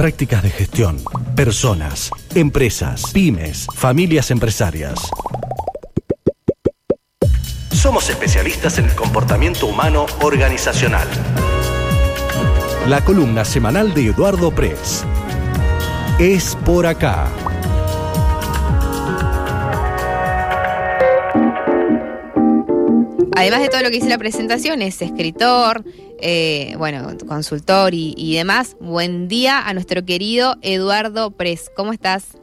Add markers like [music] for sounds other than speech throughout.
prácticas de gestión, personas, empresas, pymes, familias empresarias. Somos especialistas en el comportamiento humano organizacional. La columna semanal de Eduardo Press. Es por acá. Además de todo lo que hice la presentación, es escritor, eh, bueno, consultor y, demás. Buen día a nuestro querido Eduardo Pres. ¿Cómo estás?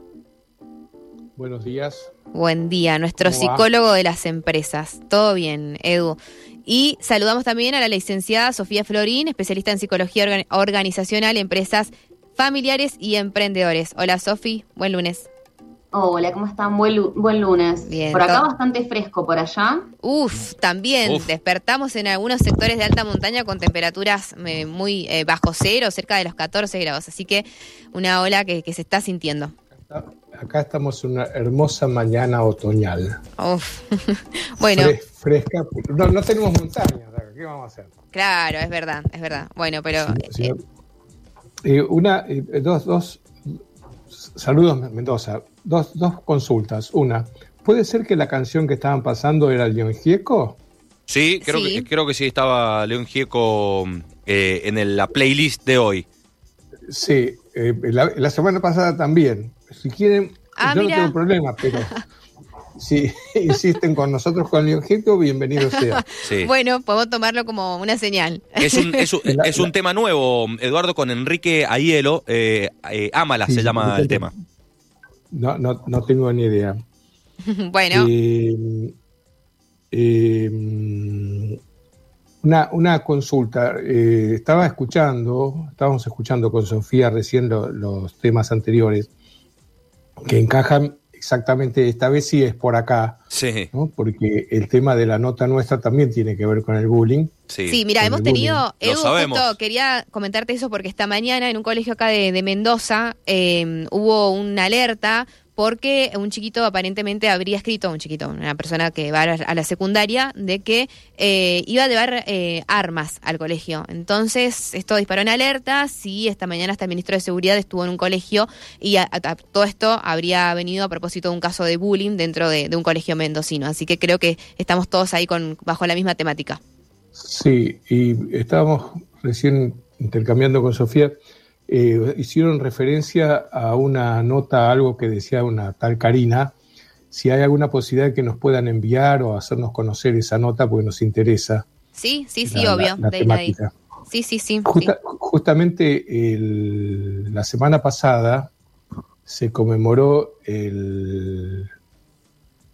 Buenos días. Buen día, nuestro psicólogo de las empresas. Todo bien, Edu. Y saludamos también a la licenciada Sofía Florín, especialista en psicología organizacional, empresas familiares y emprendedores. Hola, Sofi. Buen lunes. Hola, ¿cómo están? Buen, buen lunes. Bien, por acá bastante fresco, por allá. Uf, también despertamos en algunos sectores de alta montaña con temperaturas eh, muy eh, bajo cero, cerca de los 14 grados. Así que una ola que, se está sintiendo. Acá estamos en una hermosa mañana otoñal. Uf. [laughs] bueno. fresca. No, tenemos montañas, ¿qué vamos a hacer? Claro, es verdad, es verdad. Bueno, pero... Eh, una, dos, dos, saludos Mendoza dos, dos consultas. Una, ¿puede ser que la canción que estaban pasando era León Gieco? Sí, creo, Que, creo que sí estaba León Gieco eh, en la playlist de hoy. Sí, eh, la, semana pasada también. Si quieren, ah, yo no tengo problema, pero [laughs] si insisten con nosotros con León Gieco, bienvenido sea. [laughs] Bueno, podemos tomarlo como una señal. Es un, es un, [laughs] tema nuevo, Eduardo, con Enrique Aielo. Eh, eh Ámala se llama el tema. No, no, no tengo ni idea. [laughs] bueno. Eh, eh, una, una, consulta. Eh, estaba escuchando, estábamos escuchando con Sofía recién los temas anteriores que encajan exactamente, esta vez sí es por acá, sí. porque el tema de la nota nuestra también tiene que ver con el bullying. Sí, mira, hemos tenido, Edu, quería comentarte eso porque esta mañana en un colegio acá de, Mendoza eh, hubo una alerta porque un chiquito aparentemente habría escrito, un chiquito, una persona que va a la secundaria, de que eh, iba a llevar eh, armas al colegio. Entonces, esto disparó en alerta. Sí, esta mañana hasta el ministro de Seguridad estuvo en un colegio y todo esto habría venido a propósito de un caso de bullying dentro de, de, un colegio mendocino. Así que creo que estamos todos ahí con bajo la misma temática. Sí, y estábamos recién intercambiando con Sofía eh, hicieron referencia a una nota, algo que decía una tal Karina, si hay alguna posibilidad de que nos puedan enviar o hacernos conocer esa nota, porque nos interesa. Sí, sí, sí, obvio. La, temática. Sí, sí, sí. Justamente la semana pasada se conmemoró el,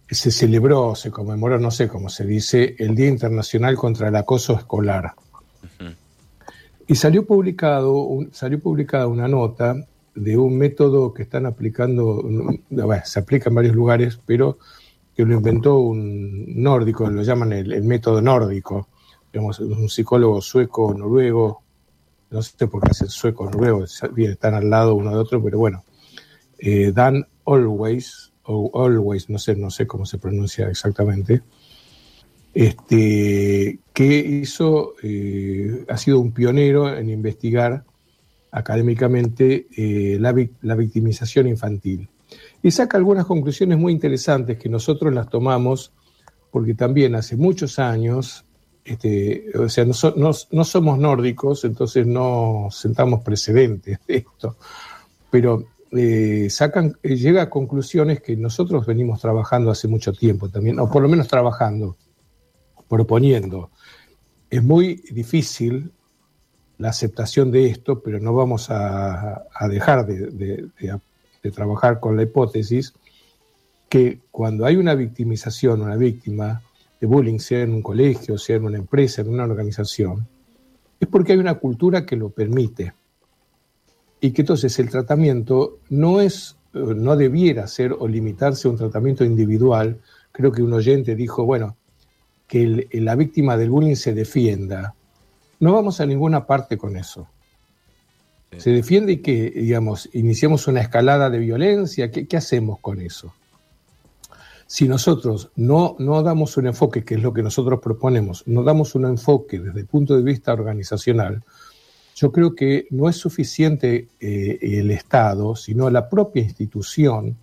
se celebró, se conmemoró, no sé cómo se dice, el Día Internacional contra el Acoso Escolar. Y salió, publicado, salió publicada una nota de un método que están aplicando, se aplica en varios lugares, pero que lo inventó un nórdico, lo llaman el, método nórdico, digamos, un psicólogo sueco, noruego, no sé por qué hacen sueco, noruego, están al lado uno de otro, pero bueno, eh, Dan Always, o Always, no sé, no sé cómo se pronuncia exactamente, este, que hizo, eh, ha sido un pionero en investigar académicamente eh, la, victimización infantil. Y saca algunas conclusiones muy interesantes que nosotros las tomamos porque también hace muchos años, este, o sea, no, somos nórdicos, entonces no sentamos precedentes de esto, pero eh, sacan, llega a conclusiones que nosotros venimos trabajando hace mucho tiempo también, o por lo menos trabajando proponiendo. Es muy difícil la aceptación de esto, pero no vamos a, dejar de, trabajar con la hipótesis que cuando hay una victimización, una víctima de bullying, sea en un colegio, sea en una empresa, en una organización, es porque hay una cultura que lo permite. Y que entonces el tratamiento no es, no debiera ser o limitarse a un tratamiento individual. Creo que un oyente dijo, bueno, que la víctima del bullying se defienda, no vamos a ninguna parte con eso. Se defiende y que, digamos, iniciamos una escalada de violencia, ¿qué, hacemos con eso? Si nosotros no, no damos un enfoque, que es lo que nosotros proponemos, no damos un enfoque desde el punto de vista organizacional, yo creo que no es suficiente eh, el Estado, sino la propia institución,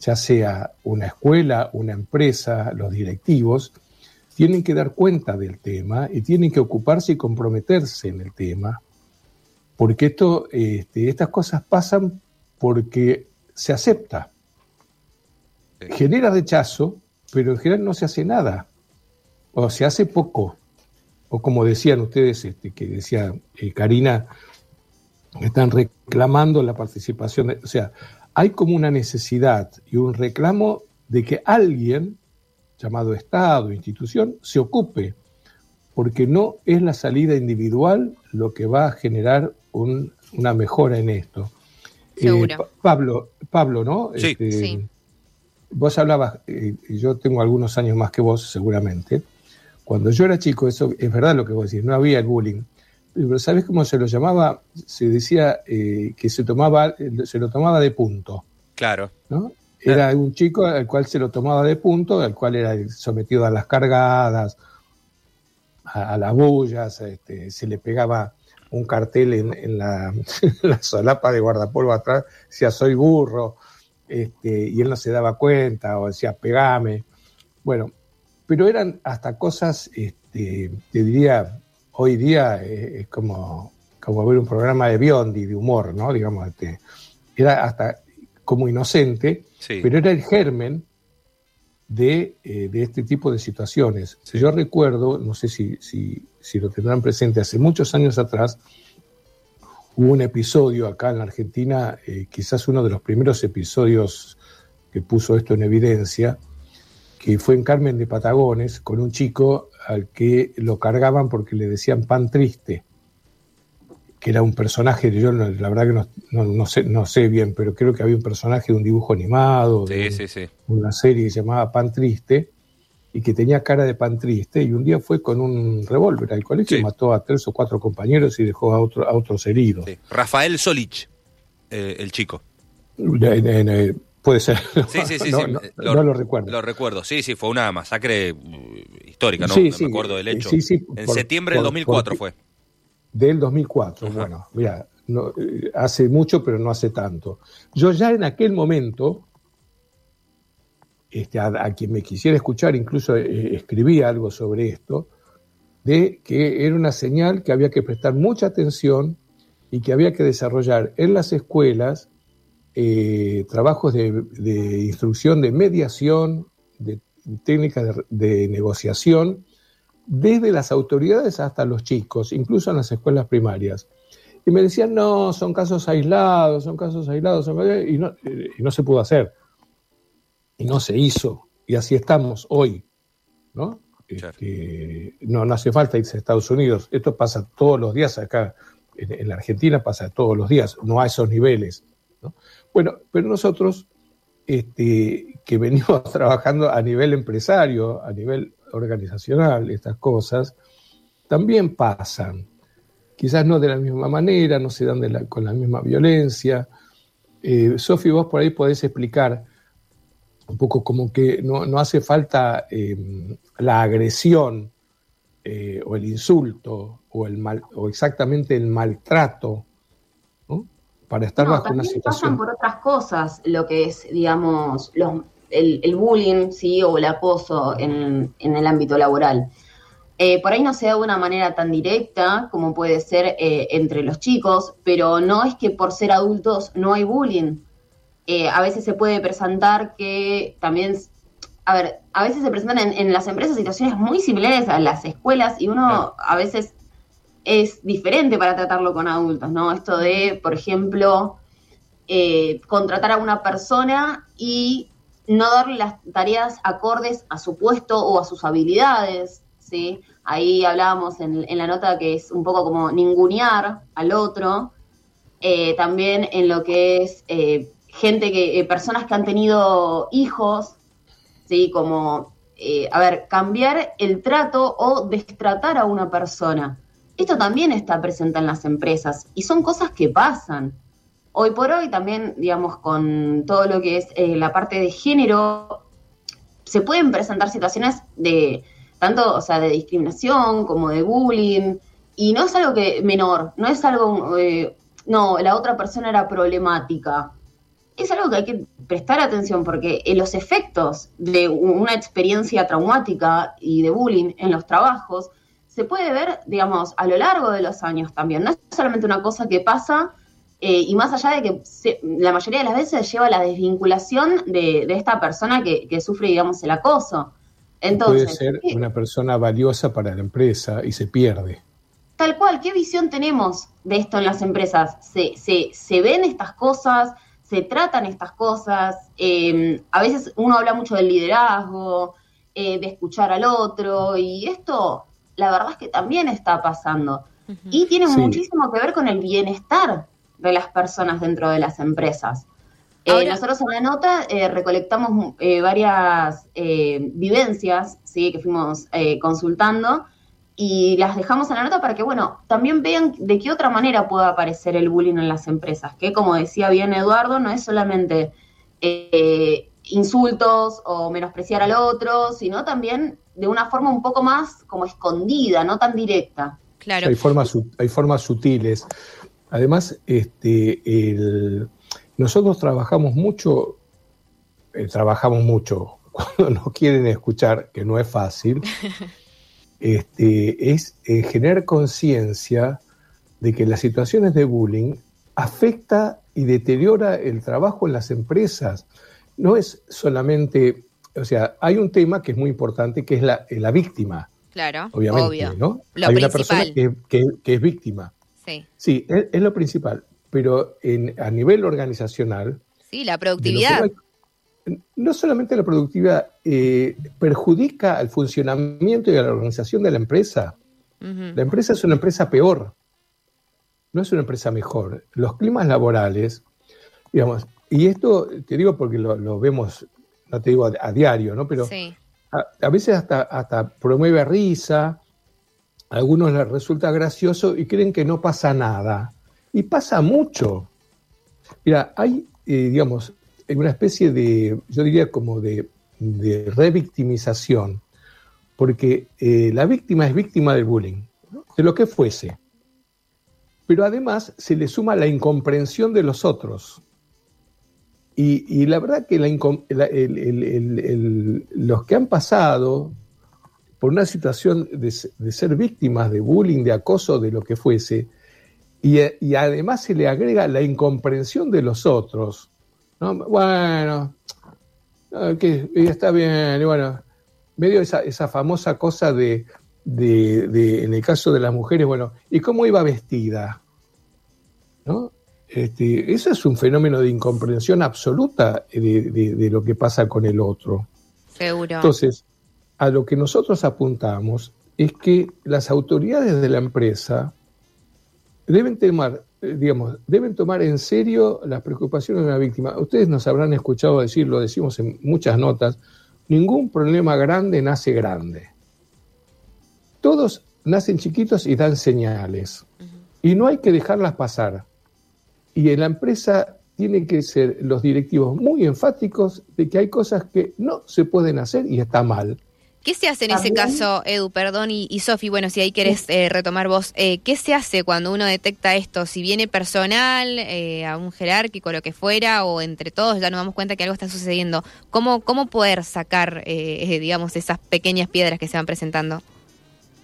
ya sea una escuela, una empresa, los directivos, tienen que dar cuenta del tema y tienen que ocuparse y comprometerse en el tema, porque esto, este, estas cosas pasan porque se acepta. Genera rechazo, pero en general no se hace nada, o se hace poco. O como decían ustedes, este, que decía eh, Karina, están reclamando la participación, o sea, hay como una necesidad y un reclamo de que alguien, llamado Estado, institución, se ocupe, porque no es la salida individual lo que va a generar una mejora en esto. Eh, Pablo, Pablo, ¿no? Sí. Este, sí. Vos hablabas, eh, yo tengo algunos años más que vos, seguramente, cuando yo era chico, eso es verdad lo que vos decís, no había el bullying. Pero ¿sabés cómo se lo llamaba? Se decía eh, que se, tomaba, se lo tomaba de punto. Claro. ¿no? Era un chico al cual se lo tomaba de punto, al cual era sometido a las cargadas, a, las bullas, este, se le pegaba un cartel [laughs] en, la, solapa de guardapolvo atrás, decía soy burro, este, y él no se daba cuenta, o decía pegame. Bueno, pero eran hasta cosas, este, te diría, hoy día eh, es como, como ver un programa de Biondi, de humor, ¿no? Digamos, era hasta como inocente, pero era el germen de, eh, de, este tipo de situaciones. Yo recuerdo, no sé si, si, si, lo tendrán presente, hace muchos años atrás hubo un episodio acá en la Argentina, eh, quizás uno de los primeros episodios que puso esto en evidencia, que fue en Carmen de Patagones con un chico al que lo cargaban porque le decían pan triste, que era un personaje, yo la verdad que no, sé, no sé bien, pero creo que había un personaje de un dibujo animado, de una serie que se llamaba Pan Triste, y que tenía cara de pan triste, y un día fue con un revólver al colegio, y mató a tres o cuatro compañeros y dejó a, otro, a otros heridos. Rafael Solich, eh, el chico. Puede ser. Sí, sí, sí. [laughs] no, lo, recuerdo. Lo recuerdo. Sí, sí, fue una masacre uh, histórica, ¿no? me acuerdo del hecho. Sí, sí, en septiembre del 2004 fue. Del 2004, bueno, mira, eh, hace mucho, pero no hace tanto. Yo ya en aquel momento, este, a, quien me quisiera escuchar, incluso eh, escribí algo sobre esto, de que era una señal que había que prestar mucha atención y que había que desarrollar en las escuelas eh, trabajos de, instrucción, de mediación, de técnicas de, negociación, desde las autoridades hasta los chicos, incluso en las escuelas primarias. Y me decían, no, son casos aislados, son casos aislados, y, no, y no se pudo hacer. Y no se hizo. Y así estamos hoy. ¿no? Este, no, no hace falta irse a Estados Unidos. Esto pasa todos los días acá. En, en la Argentina pasa todos los días, no a esos niveles. ¿no? Bueno, pero nosotros, este, que venimos [laughs] trabajando a nivel empresario, a nivel organizacional, estas cosas, también pasan. Quizás no de la misma manera, no se dan con la misma violencia. Eh, Sofi, vos por ahí podés explicar un poco como que no, hace falta em, la agresión eh, o el insulto o, el mal, o exactamente el maltrato para estar bajo una situación. pasan por otras cosas lo que es, digamos, los, el, bullying, sí, o el acoso en, el ámbito laboral. Eh, por ahí no se da de una manera tan directa como puede ser eh, entre los chicos, pero no es que por ser adultos no hay bullying. Eh, a veces se puede presentar que también, a ver, a veces se presentan en, en, las empresas situaciones muy similares a las escuelas y uno a veces es diferente para tratarlo con adultos, ¿no? Esto de, por ejemplo, contratar a una persona y no darle las tareas acordes a su puesto o a sus habilidades, ¿sí? Ahí hablábamos en, la nota que es un poco como ningunear al otro, eh, también en lo que es eh, gente que, personas que han tenido hijos, ¿sí? Como, a ver, cambiar el trato o destratar a una persona. Esto también está presente en las empresas y son cosas que pasan. Hoy por hoy también, digamos, con todo lo que es eh, la parte de género, se pueden presentar situaciones de tanto, o sea, de discriminación como de bullying, y no es algo que menor, no es algo, eh, no, la otra persona era problemática. Es algo que hay que prestar atención porque los efectos de una experiencia traumática y de bullying en los trabajos se puede ver, digamos, a lo largo de los años también. No es solamente una cosa que pasa eh, y más allá de que la mayoría de las veces lleva a la desvinculación de, esta persona que, sufre, digamos, el acoso. Entonces, puede ser una persona valiosa para la empresa y se pierde. Tal cual, ¿qué visión tenemos de esto en las empresas? ¿Se, se, se ven estas cosas? ¿Se tratan estas cosas? Eh, a veces uno habla mucho del liderazgo, eh, de escuchar al otro, y esto la verdad es que también está pasando. Y tiene muchísimo que ver con el bienestar de las personas dentro de las empresas. Eh, nosotros en la nota eh, recolectamos eh, varias vivencias ¿sí? que fuimos consultando y las dejamos en la nota para que, bueno, también vean de qué otra manera puede aparecer el bullying en las empresas, que como decía bien Eduardo, no es solamente insultos o menospreciar al otro, sino también de una forma un poco más como escondida, no tan directa. Claro. Hay formas, hay formas sutiles. Además, este, nosotros trabajamos mucho, eh, trabajamos mucho [laughs] cuando nos quieren escuchar, que no es fácil, [laughs] este, es eh, generar conciencia de que las situaciones de bullying afecta y deteriora el trabajo en las empresas. No es solamente o sea, hay un tema que es muy importante, que es la, la víctima. Claro, obviamente, ¿no? hay una persona que, es víctima. Sí. Sí, es, lo principal. Pero en, a nivel organizacional. Sí, la productividad. No, solamente la productividad, eh, perjudica al funcionamiento y a la organización de la empresa. La empresa es una empresa peor, no es una empresa mejor. Los climas laborales, digamos, y esto te digo porque lo, lo vemos no te digo a, diario, ¿no? Pero a, veces hasta, hasta promueve risa, algunos les resulta gracioso y creen que no pasa nada. Y pasa mucho. Mira, hay, eh, digamos, una especie de, yo diría como de, revictimización, porque eh, la víctima es víctima del bullying, de lo que fuese. Pero además se le suma la incomprensión de los otros. Y, la verdad que los que han pasado por una situación de, ser víctimas de bullying, de acoso, de lo que fuese, y, además se le agrega la incomprensión de los otros, bueno, que está bien, y bueno, medio esa, esa famosa cosa de, de, en el caso de las mujeres, bueno, ¿y cómo iba vestida? ¿No? Este, ese es un fenómeno de incomprensión absoluta de, lo que pasa con el otro. Seguro. Entonces, a lo que nosotros apuntamos es que las autoridades de la empresa deben tomar, eh, digamos, deben tomar en serio las preocupaciones de la víctima. Ustedes nos habrán escuchado decir, lo decimos en muchas notas, ningún problema grande nace grande. Todos nacen chiquitos y dan señales. Y no hay que dejarlas pasar. Y en la empresa tienen que ser los directivos muy enfáticos de que hay cosas que no se pueden hacer y está mal. ¿Qué se hace en ese caso, Edu, perdón, y, Sofi, bueno, si ahí querés eh, retomar vos, eh, ¿qué se hace cuando uno detecta esto? Si viene personal, eh, a un jerárquico, lo que fuera, o entre todos ya nos damos cuenta que algo está sucediendo, ¿cómo, cómo poder sacar, digamos, esas pequeñas piedras que se van presentando?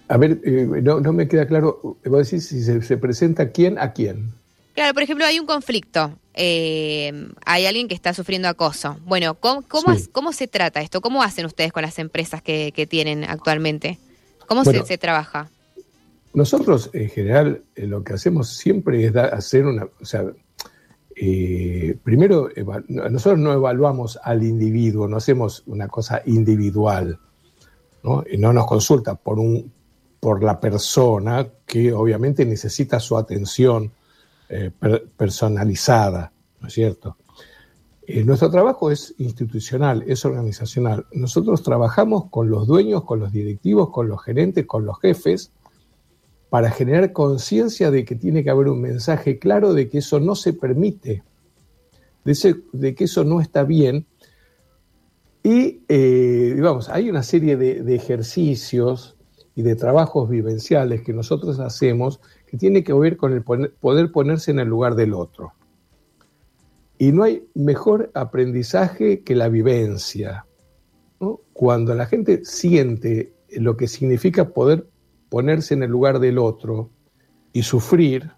A ver, no, no, me queda claro, vos decís si se, se presenta quién a quién. Claro, por ejemplo, hay un conflicto. Eh, hay alguien que está sufriendo acoso. Bueno, ¿cómo, cómo, se trata esto? ¿Cómo hacen ustedes con las empresas que, tienen actualmente? ¿Cómo se, trabaja? Nosotros, en general, eh, lo que hacemos siempre es hacer una. O sea, eh, primero, nosotros no evaluamos al individuo, no hacemos una cosa individual. ¿no? Y no nos consulta por, un, por la persona que obviamente necesita su atención eh, personalizada, ¿no es cierto? Eh, nuestro trabajo es institucional, es organizacional. Nosotros trabajamos con los dueños, con los directivos, con los gerentes, con los jefes, para generar conciencia de que tiene que haber un mensaje claro de que eso no se permite, de, que eso no está bien. Y, eh, digamos, hay una serie de, ejercicios y de trabajos vivenciales que nosotros hacemos tiene que ver con el poder ponerse en el lugar del otro. Y no hay mejor aprendizaje que la vivencia. Cuando la gente siente lo que significa poder ponerse en el lugar del otro y sufrir,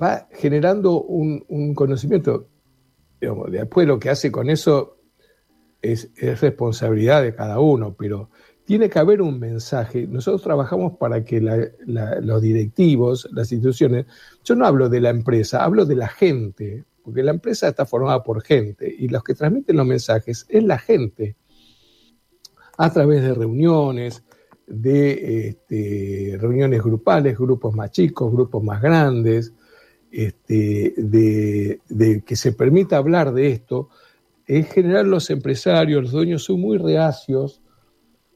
va generando un, conocimiento. después lo que hace con eso es, responsabilidad de cada uno, pero tiene que haber un mensaje. Nosotros trabajamos para que los directivos, las instituciones, yo no hablo de la empresa, hablo de la gente, porque la empresa está formada por gente y los que transmiten los mensajes es la gente, a través de reuniones, de este, reuniones grupales, grupos más chicos, grupos más grandes, este, de, que se permita hablar de esto. En general los empresarios, los dueños son muy reacios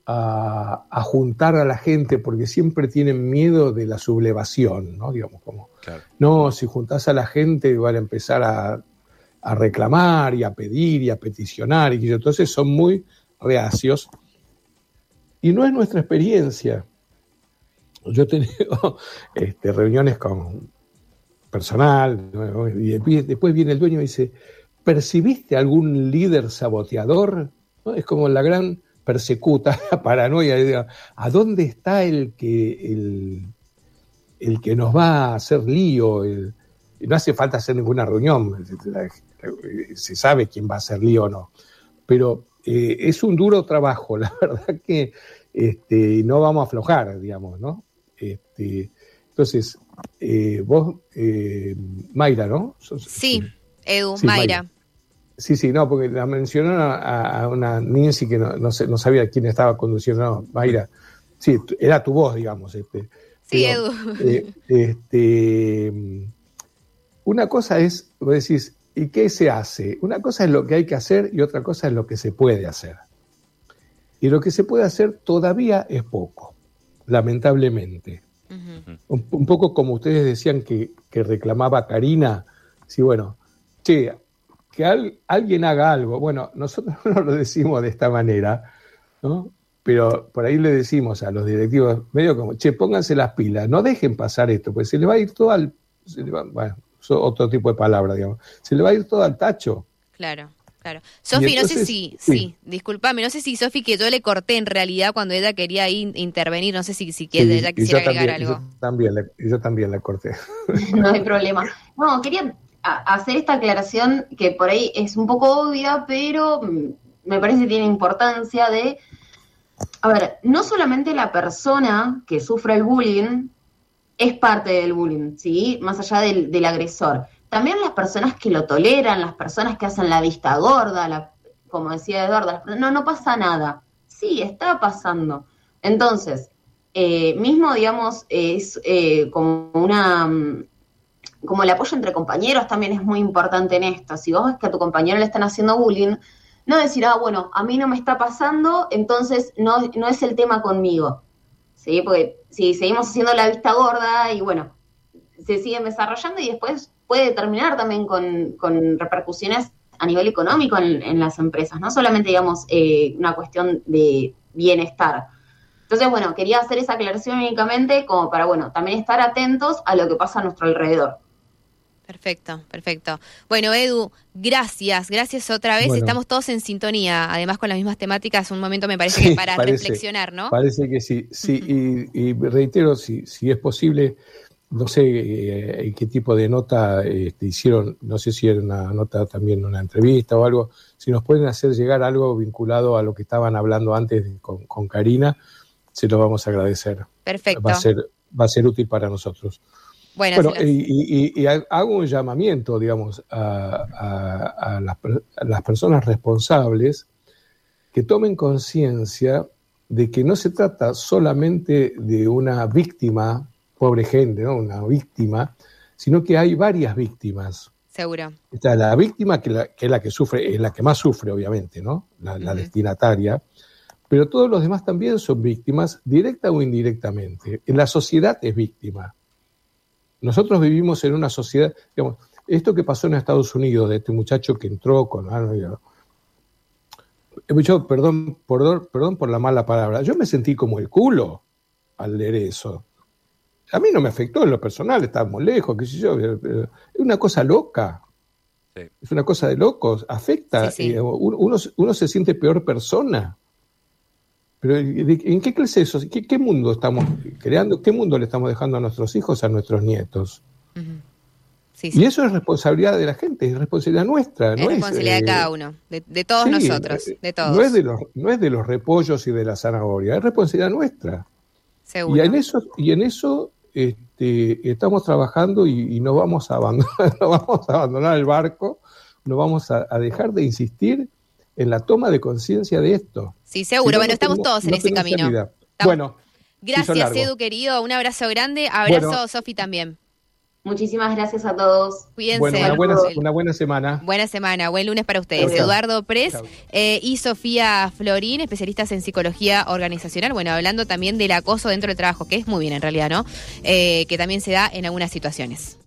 a, juntar a la gente porque siempre tienen miedo de la sublevación, ¿no? Digamos, como, no, si juntás a la gente van a empezar a, reclamar y a pedir y a peticionar, y entonces son muy reacios. Y no es nuestra experiencia. Yo he tenido [laughs] este, reuniones con personal, y después viene el dueño y dice, ¿percibiste algún líder saboteador? Es como la gran persecuta, [laughs] la paranoia, ¿a dónde está el que, el, el que nos va a hacer lío? no hace falta hacer ninguna reunión, se sabe quién va a hacer lío o no, pero eh, es un duro trabajo, [laughs] la verdad que este, no vamos a aflojar, digamos, ¿no? Este, entonces, eh, vos, eh, Mayra, ¿no? sí, Edu, Mayra. Sí, sí, no, porque la mencionó a, una Nancy que no, no, sabía quién estaba conduciendo, no, Mayra. Sí, era tu voz, digamos. Este, sí, Edu. Eh, este, una cosa es, vos decís, ¿y qué se hace? Una cosa es lo que hay que hacer y otra cosa es lo que se puede hacer. Y lo que se puede hacer todavía es poco, lamentablemente. un, poco como ustedes decían que, que reclamaba Karina, sí, bueno, che, que alguien haga algo. Bueno, nosotros [laughs] no lo decimos de esta manera, ¿no? Pero por ahí le decimos a los directivos, medio como, che, pónganse las pilas, no dejen pasar esto, pues se le va a ir todo al. bueno, otro tipo de palabra, digamos. Se le va a ir todo al tacho. Claro. Claro. Sofi, no sé si, sí, discúlpame, no sé si Sofi que yo le corté en realidad cuando ella quería intervenir, no sé si, si quiere, ella quisiera agregar algo. Yo también, yo también le corté. [laughs] No hay problema. No, quería hacer esta aclaración que por ahí es un poco obvia, pero mm, me parece que tiene importancia de, a ver, no solamente la persona que sufre el bullying es parte del bullying, ¿sí? Más allá del, agresor. También las personas que lo toleran, las personas que hacen la vista gorda, como decía Eduardo, no, no pasa nada. Sí, está pasando. Entonces, eh, mismo, digamos, es eh, como una mm, como el apoyo entre compañeros también es muy importante en esto. Si vos ves que a tu compañero le están haciendo bullying, no decir, ah, bueno, a mí no me está pasando, entonces no, no es el tema conmigo. ¿Sí? Porque si seguimos haciendo la vista gorda y bueno, se siguen desarrollando y después puede terminar también con, repercusiones a nivel económico en, las empresas, no solamente, digamos, eh, una cuestión de bienestar. Entonces, bueno, quería hacer esa aclaración únicamente como para, bueno, también estar atentos a lo que pasa a nuestro alrededor. Perfecto, perfecto. Bueno, Edu, gracias, gracias otra vez. Estamos todos en sintonía, además con las mismas temáticas, un momento me parece que para reflexionar, ¿no? Parece que sí, sí, y, reitero, si, si es posible, no sé eh, qué tipo de nota este, hicieron, no sé si era una nota también, una entrevista o algo, si nos pueden hacer llegar algo vinculado a lo que estaban hablando antes con, con Karina, se lo vamos a agradecer. Perfecto. Va a ser, va a ser útil para nosotros. Bueno, y, hago un llamamiento, digamos, a, las, personas responsables que tomen conciencia de que no se trata solamente de una víctima, pobre gente, ¿no? Una víctima, sino que hay varias víctimas. Seguro. Está la víctima, que, es la que sufre, es la que más sufre, obviamente, ¿no? La, destinataria. Pero todos los demás también son víctimas, directa o indirectamente. En la sociedad es víctima. Nosotros vivimos en una sociedad, digamos, esto que pasó en Estados Unidos, de este muchacho que entró con... yo, perdón, perdón, perdón por la mala palabra, yo me sentí como el culo al leer eso. A mí no me afectó en lo personal, estábamos lejos, qué sé yo, es una cosa loca. Es una cosa de locos, afecta. uno, uno, se siente peor persona. Pero ¿en qué clase eso? ¿Qué, ¿Qué, mundo estamos creando? ¿Qué mundo le estamos dejando a nuestros hijos, a nuestros nietos? Y eso es responsabilidad de la gente, es responsabilidad nuestra. Es responsabilidad de eh, cada uno, de, todos nosotros, eh, de todos. No es de, los, no es de los repollos y de la zanahoria, es responsabilidad nuestra. Seguro. Y en eso, y en eso este, estamos trabajando y, no vamos a abandonar, [laughs] no vamos a abandonar el barco, no vamos a, dejar de insistir en la toma de conciencia de esto. Sí, seguro. bueno, estamos todos en ese camino. Bueno. Gracias, Edu, querido. Un abrazo grande. Abrazo, Sofi, también. Muchísimas gracias a todos. Cuídense. Bueno, una buena, semana. Buena semana, buen lunes para ustedes. Eduardo Pres eh, y Sofía Florín, especialistas en psicología organizacional. Bueno, hablando también del acoso dentro del trabajo, que es muy bien en realidad, ¿no? Eh, que también se da en algunas situaciones.